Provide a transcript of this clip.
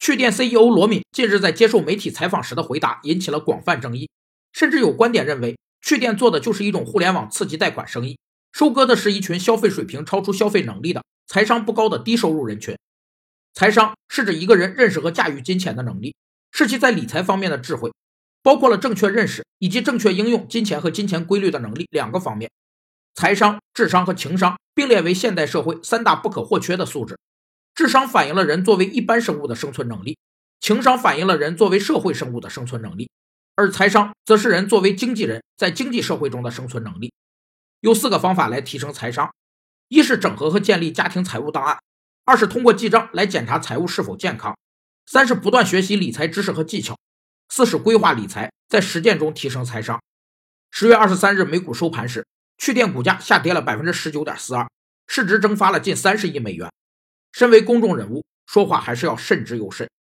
趣店 CEO 罗敏近日在接受媒体采访时的回答引起了广泛争议，甚至有观点认为，趣店做的就是一种互联网刺激贷款生意，收割的是一群消费水平超出消费能力的、财商不高的低收入人群。财商是指一个人认识和驾驭金钱的能力，是其在理财方面的智慧，包括了正确认识以及正确应用金钱和金钱规律的能力两个方面。财商、智商和情商并列为现代社会三大不可或缺的素质。智商反映了人作为一般生物的生存能力，情商反映了人作为社会生物的生存能力，而财商则是人作为经纪人在经济社会中的生存能力。有四个方法来提升财商：一是整合和建立家庭财务档案；二是通过记账来检查财务是否健康；三是不断学习理财知识和技巧；四是规划理财，在实践中提升财商。十月二十三日美股收盘时，趣店股价下跌了百分之十九点四二，市值蒸发了近三十亿美元。身为公众人物，说话还是要慎之又慎。